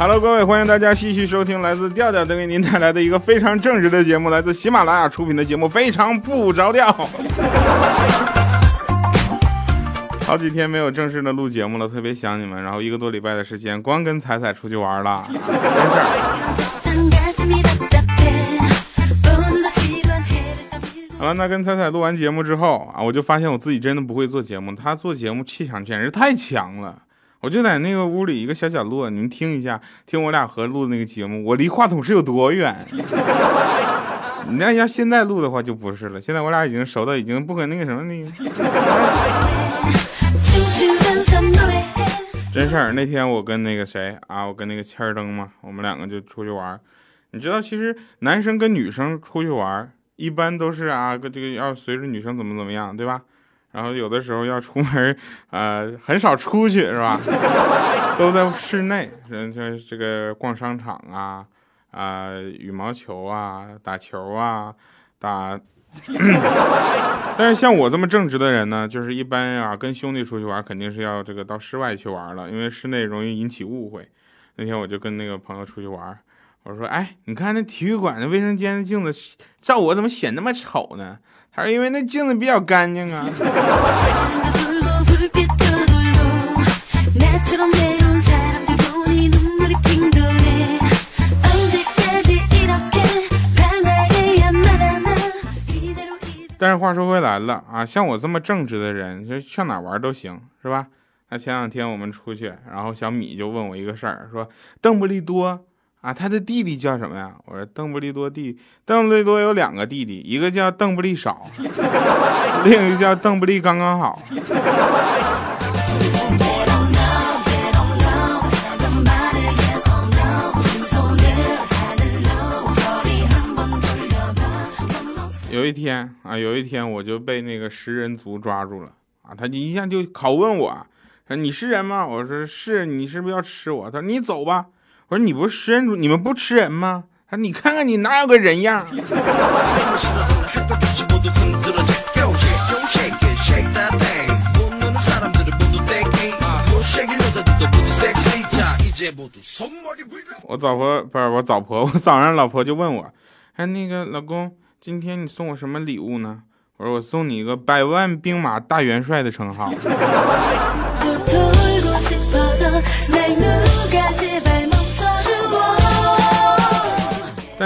Hello，各位，欢迎大家继续收听来自调调带给您带来的一个非常正直的节目，来自喜马拉雅出品的节目，非常不着调。好几天没有正式的录节目了，特别想你们。然后一个多礼拜的时间，光跟彩彩出去玩了，真事好了，那跟彩彩录完节目之后啊，我就发现我自己真的不会做节目，他做节目气场简直太强了。我就在那个屋里一个小角落，你们听一下，听我俩合录的那个节目，我离话筒是有多远？你 那要现在录的话就不是了，现在我俩已经熟到已经不可那个什么那个。真事儿，那天我跟那个谁啊，我跟那个千儿登嘛，我们两个就出去玩儿。你知道，其实男生跟女生出去玩儿，一般都是啊，这个要随着女生怎么怎么样，对吧？然后有的时候要出门，呃，很少出去是吧？都在室内，人就这个逛商场啊，啊，羽毛球啊，打球啊，打。但是像我这么正直的人呢，就是一般啊，跟兄弟出去玩，肯定是要这个到室外去玩了，因为室内容易引起误会。那天我就跟那个朋友出去玩，我说：“哎，你看那体育馆的卫生间的镜子照我怎么显那么丑呢？”还是：“因为那镜子比较干净啊。”但是话说回来了啊，像我这么正直的人，就上哪玩都行，是吧？那前两天我们出去，然后小米就问我一个事儿，说邓布利多。啊，他的弟弟叫什么呀？我说邓布利多弟，邓布利多有两个弟弟，一个叫邓布利少，另一个叫邓布利刚刚好。有一天啊，有一天我就被那个食人族抓住了啊，他就一下就拷问我，说你是人吗？我说是，你是不是要吃我？他说你走吧。我说你不是食人族，你们不吃人吗？他说你看看你哪有个人样。我早婆不是我早婆，我早上老婆就问我，哎那个老公，今天你送我什么礼物呢？我说我送你一个百万兵马大元帅的称号。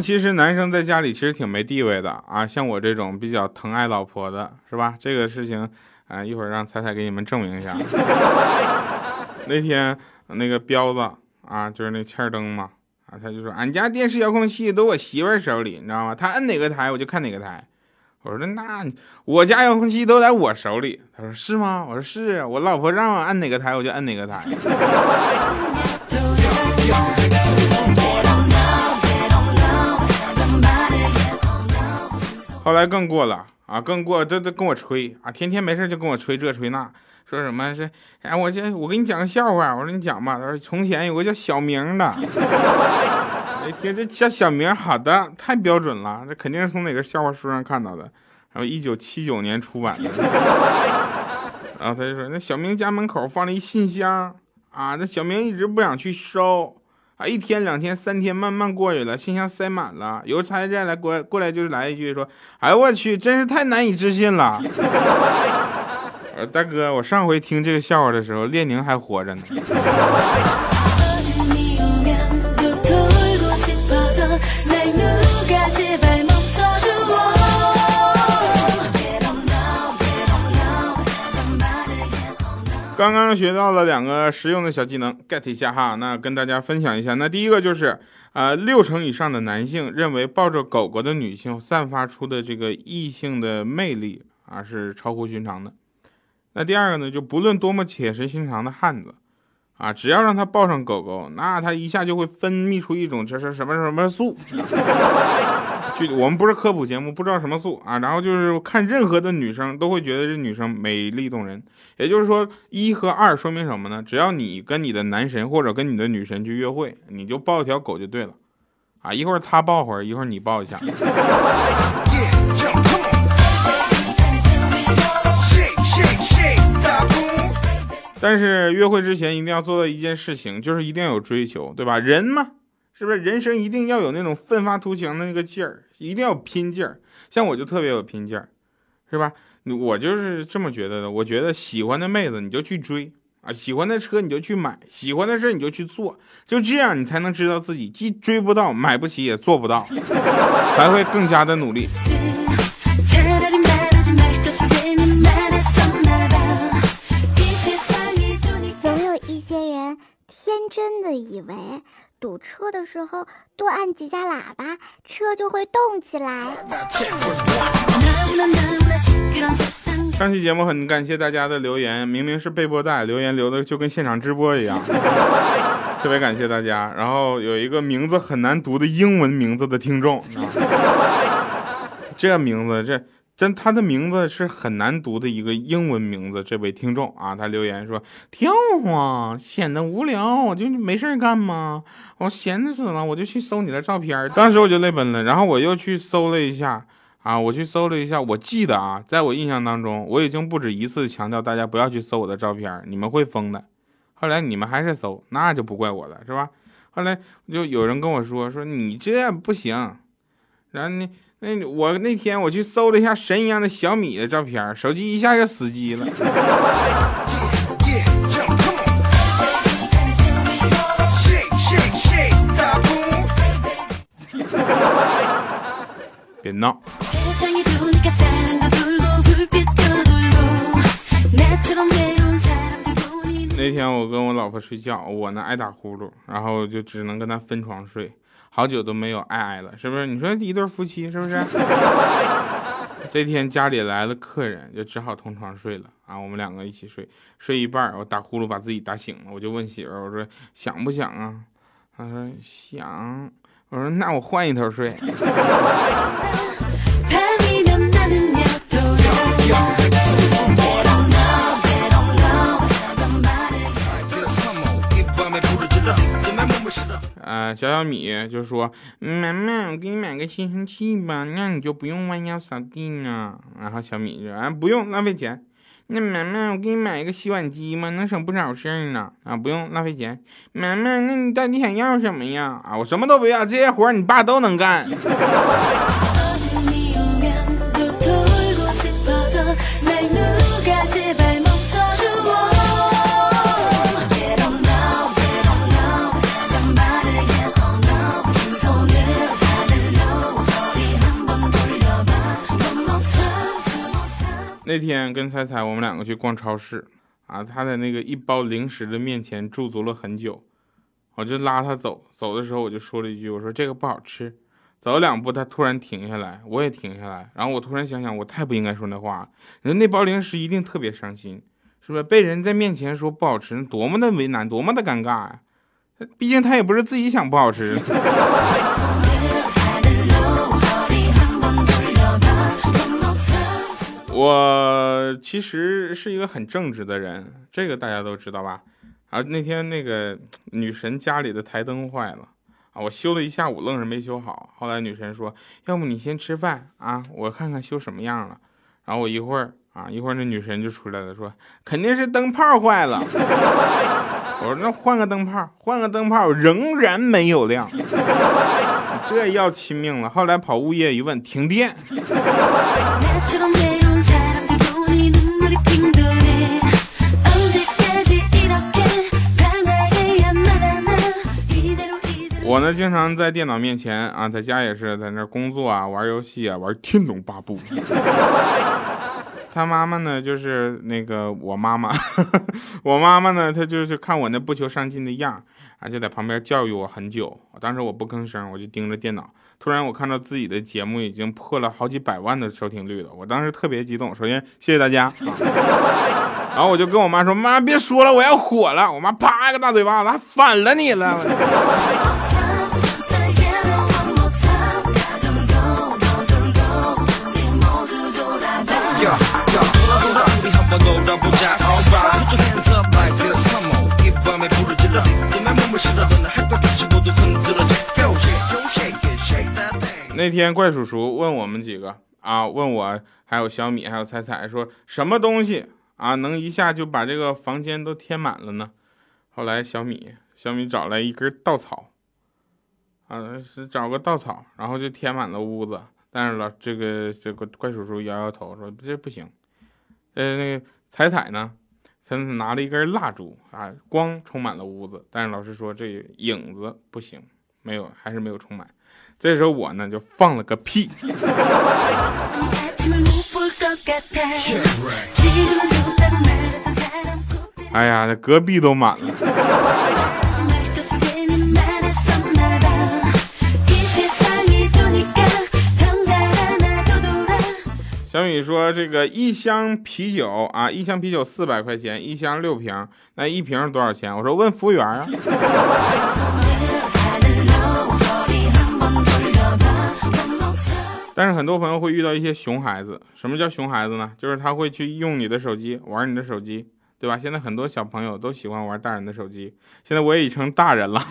其实男生在家里其实挺没地位的啊，像我这种比较疼爱老婆的，是吧？这个事情，啊，一会儿让彩彩给你们证明一下。那天那个彪子啊，就是那欠灯嘛，啊，他就说俺家电视遥控器都我媳妇手里，你知道吗？他摁哪个台我就看哪个台。我说那我家遥控器都在我手里。他说是吗？我说是我老婆让我按哪个台我就按哪个台。后来更过了啊，更过这都跟我吹啊，天天没事就跟我吹这吹那，说什么是哎，我先我给你讲个笑话，我说你讲吧。他说从前有个叫小明的，一 听这叫小明，好的，太标准了，这肯定是从哪个笑话书上看到的，然后一九七九年出版的。然后他就说，那小明家门口放了一信箱啊，那小明一直不想去收。啊，一天两天三天，慢慢过去了，信箱塞满了。邮差再来过过来，就是来一句说：“哎呦我去，真是太难以置信了。”呃，大哥，我上回听这个笑话的时候，列宁还活着呢。刚刚学到了两个实用的小技能，get 一下哈。那跟大家分享一下，那第一个就是，呃，六成以上的男性认为抱着狗狗的女性散发出的这个异性的魅力啊是超乎寻常的。那第二个呢，就不论多么铁石心肠的汉子啊，只要让他抱上狗狗，那他一下就会分泌出一种这是什么什么素。就我们不是科普节目，不知道什么素啊。然后就是看任何的女生都会觉得这女生美丽动人。也就是说，一和二说明什么呢？只要你跟你的男神或者跟你的女神去约会，你就抱一条狗就对了。啊，一会儿他抱会儿，一会儿你抱一下。但是约会之前一定要做到一件事情，就是一定要有追求，对吧？人嘛，是不是人生一定要有那种奋发图强的那个劲儿，一定要拼劲儿。像我就特别有拼劲儿，是吧？我就是这么觉得的。我觉得喜欢的妹子你就去追啊，喜欢的车你就去买，喜欢的事你就去做，就这样你才能知道自己既追不到、买不起也做不到，才会更加的努力。总有一些人天真的以为堵车的时候多按几下喇叭，车就会动起来。上期节目很感谢大家的留言，明明是备播带，留言留的就跟现场直播一样，特别感谢大家。然后有一个名字很难读的英文名字的听众，这名字这。真，他的名字是很难读的一个英文名字。这位听众啊，他留言说：“跳啊，显得无聊，我就没事干嘛？我闲死了，我就去搜你的照片。当时我就泪奔了，然后我又去搜了一下啊，我去搜了一下，我记得啊，在我印象当中，我已经不止一次强调大家不要去搜我的照片，你们会疯的。后来你们还是搜，那就不怪我了，是吧？后来就有人跟我说说你这不行，然后你。那我那天我去搜了一下神一样的小米的照片，手机一下就死机了。别闹。那天我跟我老婆睡觉，我呢爱打呼噜，然后就只能跟她分床睡。好久都没有爱爱了，是不是？你说一对夫妻是不是？这天家里来了客人，就只好同床睡了啊。我们两个一起睡，睡一半我打呼噜把自己打醒了，我就问媳妇儿，我说想不想啊？她说想。我说那我换一头睡。呃，小小米就说：“妈妈，我给你买个吸尘器吧，那你就不用弯腰扫地呢。”然后小米就：“啊，不用，浪费钱。”那妈妈，我给你买一个洗碗机嘛，能省不少事儿呢。啊，不用，浪费钱。妈妈，那你到底想要什么呀？啊，我什么都不要，这些活你爸都能干。那天跟彩彩我们两个去逛超市，啊，他在那个一包零食的面前驻足了很久，我就拉他走，走的时候我就说了一句，我说这个不好吃。走了两步，他突然停下来，我也停下来，然后我突然想想，我太不应该说那话，人那包零食一定特别伤心，是不是？被人在面前说不好吃，多么的为难，多么的尴尬呀！毕竟他也不是自己想不好吃。我其实是一个很正直的人，这个大家都知道吧？啊，那天那个女神家里的台灯坏了啊，我修了一下午，愣是没修好。后来女神说：“要不你先吃饭啊，我看看修什么样了。”然后我一会儿啊，一会儿那女神就出来了，说：“肯定是灯泡坏了。”我说：“那换个灯泡，换个灯泡，仍然没有亮，这要亲命了。”后来跑物业一问，停电。我呢，经常在电脑面前啊，在家也是在那工作啊，玩游戏啊，玩《天龙八部》。他妈妈呢，就是那个我妈妈，我妈妈呢，她就是看我那不求上进的样啊，就在旁边教育我很久。当时我不吭声，我就盯着电脑。突然我看到自己的节目已经破了好几百万的收听率了，我当时特别激动。首先谢谢大家，然后我就跟我妈说：“妈，别说了，我要火了。”我妈啪一个大嘴巴子，还反了你了。那天怪叔叔问我们几个啊，问我还有小米还有彩彩说什么东西啊，能一下就把这个房间都填满了呢？后来小米小米找来一根稻草，啊，是找个稻草，然后就填满了屋子。但是老这个这个怪叔叔摇摇头说这不行。呃，那个彩彩呢，他拿了一根蜡烛啊，光充满了屋子。但是老师说这影子不行，没有，还是没有充满。这时候我呢就放了个屁。哎呀，那隔壁都满了。小米说：“这个一箱啤酒啊，一箱啤酒四百块钱，一箱六瓶，那一瓶是多少钱？”我说：“问服务员啊。”但是很多朋友会遇到一些熊孩子。什么叫熊孩子呢？就是他会去用你的手机玩你的手机，对吧？现在很多小朋友都喜欢玩大人的手机。现在我也已成大人了，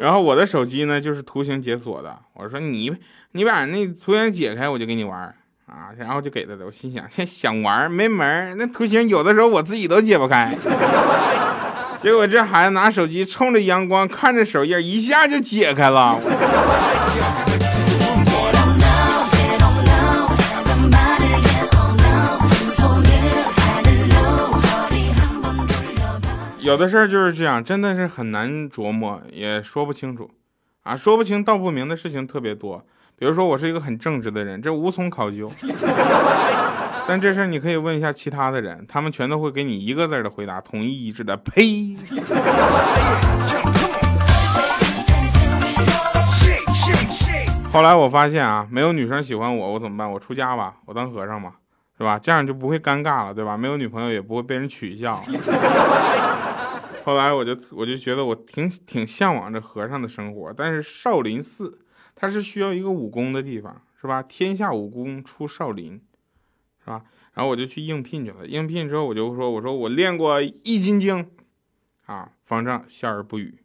然后我的手机呢就是图形解锁的。我说你你把那图形解开，我就给你玩啊。然后就给他的。我心想，现在想玩没门那图形有的时候我自己都解不开。结果这孩子拿手机冲着阳光，看着首页，一下就解开了。有的事儿就是这样，真的是很难琢磨，也说不清楚，啊，说不清道不明的事情特别多。比如说，我是一个很正直的人，这无从考究。但这事儿你可以问一下其他的人，他们全都会给你一个字的回答，统一一致的，呸。后来我发现啊，没有女生喜欢我，我怎么办？我出家吧，我当和尚吧，是吧？这样就不会尴尬了，对吧？没有女朋友也不会被人取笑。后来我就我就觉得我挺挺向往着和尚的生活，但是少林寺它是需要一个武功的地方，是吧？天下武功出少林，是吧？然后我就去应聘去了。应聘之后我就说，我说我练过易筋经，啊，方丈笑而不语。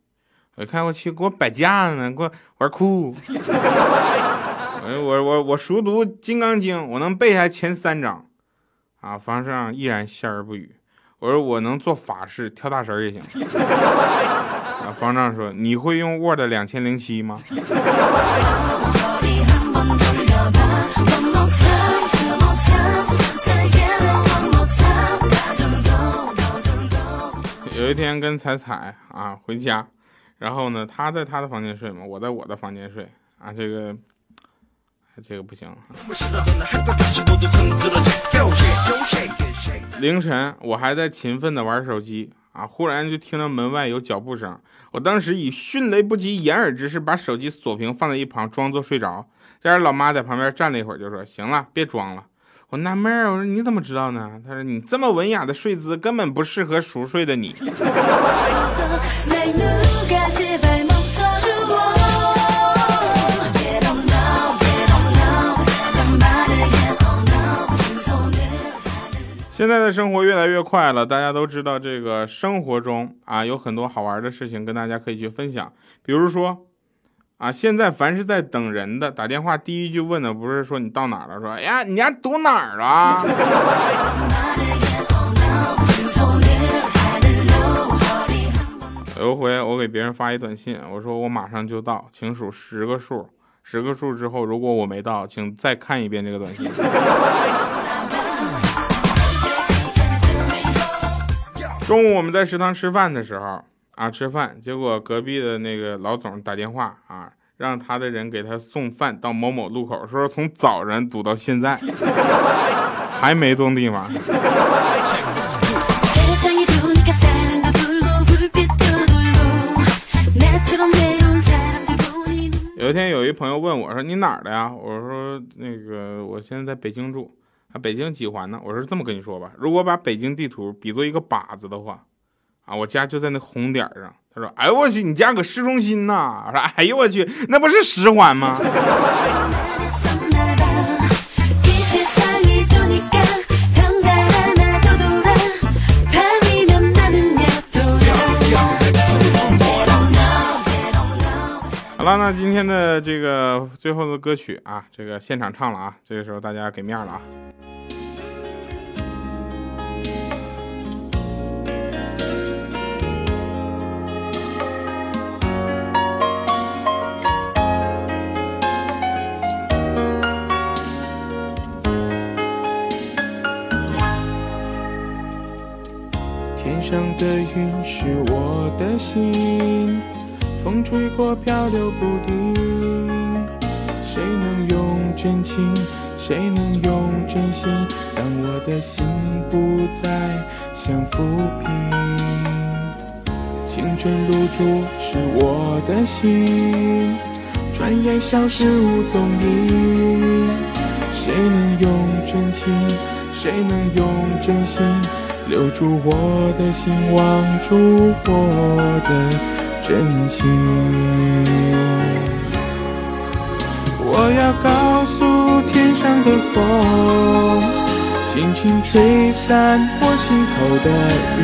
我看我去给我摆架子呢，给我玩酷。我我我我熟读金刚经，我能背下前三章，啊，方丈依然笑而不语。我说我能做法事跳大神也行。啊，方丈说你会用 Word 两千零七吗？有一天跟彩彩啊回家，然后呢，他在他的房间睡嘛，我在我的房间睡啊，这个。这个不行。凌晨，我还在勤奋的玩手机啊，忽然就听到门外有脚步声。我当时以迅雷不及掩耳之势把手机锁屏放在一旁，装作睡着。这时老妈在旁边站了一会儿，就说：“行了，别装了。”我纳闷儿，我说：“你怎么知道呢？”他说：“你这么文雅的睡姿，根本不适合熟睡的你。”现在的生活越来越快了，大家都知道这个生活中啊有很多好玩的事情跟大家可以去分享。比如说啊，现在凡是在等人的打电话，第一句问的不是说你到哪了，说哎呀你家堵哪儿了？有一回我给别人发一短信，我说我马上就到，请数十个数，十个数之后如果我没到，请再看一遍这个短信。中午我们在食堂吃饭的时候啊，吃饭，结果隔壁的那个老总打电话啊，让他的人给他送饭到某某路口，说从早上堵到现在，还没动地方。有一天有一朋友问我说：“你哪儿的呀？”我说：“那个我现在在北京住。”北京几环呢？我是这么跟你说吧，如果把北京地图比作一个靶子的话，啊，我家就在那红点上。他说：“哎呦我去，你家搁市中心呐？”我说：“哎呦我去，那不是十环吗？” 好了，那今天的这个最后的歌曲啊，这个现场唱了啊，这个时候大家给面了啊。天上的云是我的心。风吹过飘流不定。谁能用真情？谁能用真心，让我的心不再像浮萍？青春露珠是我的心，转眼消失无踪影。谁能用真情？谁能用真心？留住我的心，望住我的真情。我要告诉天上的风，轻轻吹散我心头的云。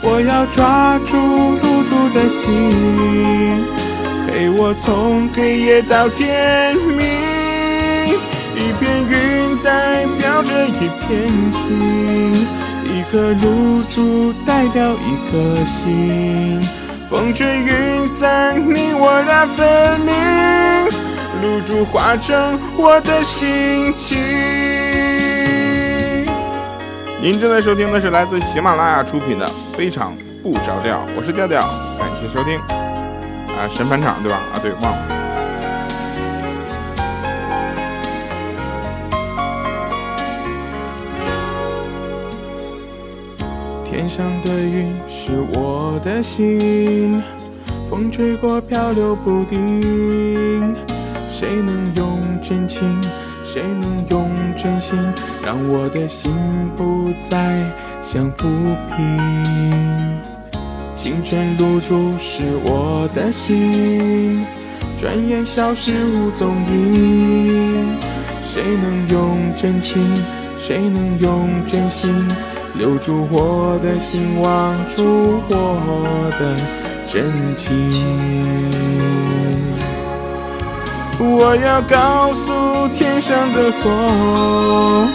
我要抓住露珠的心，陪我从黑夜到天明。一片云代表着一片情。一颗露珠代表一颗心，风吹云散，你我俩分明，露珠化成我的心情。您正在收听的是来自喜马拉雅出品的《非常不着调》，我是调调，感谢收听。啊，神返场对吧？啊，对，忘了。天上的云是我的心，风吹过飘流不定。谁能用真情？谁能用真心？让我的心不再像浮萍。清晨露珠是我的心，转眼消失无踪影。谁能用真情？谁能用真心？留住我的心，望住我的真情。我要告诉天上的风，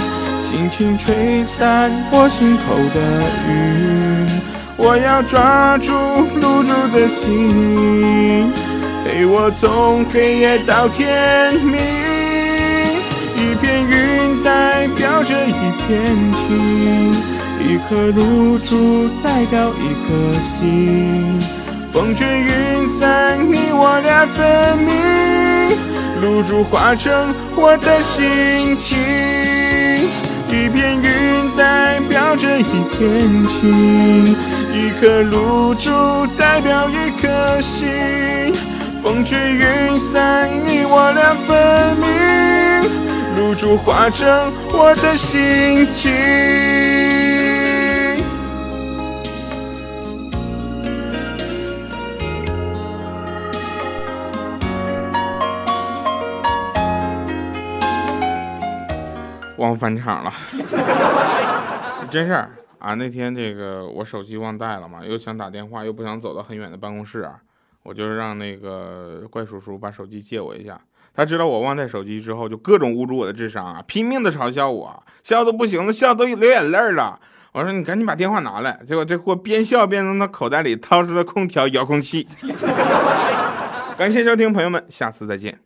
轻轻吹散我心头的云。我要抓住露珠的心，陪我从黑夜到天明。一片云代表着一片情。一颗露珠代表一颗心，风吹云散，你我俩分明。露珠化成我的心情，一片云代表着一片情，一颗露珠代表一颗心。风吹云散，你我俩分明。露珠化成我的心情。忘返场了，真事儿啊！那天这个我手机忘带了嘛，又想打电话，又不想走到很远的办公室啊，我就让那个怪叔叔把手机借我一下。他知道我忘带手机之后，就各种侮辱我的智商啊，拼命的嘲笑我，笑的不行了，笑都流眼泪了。我说你赶紧把电话拿来，结果这货边笑边从他口袋里掏出了空调遥控器。感谢收听，朋友们，下次再见。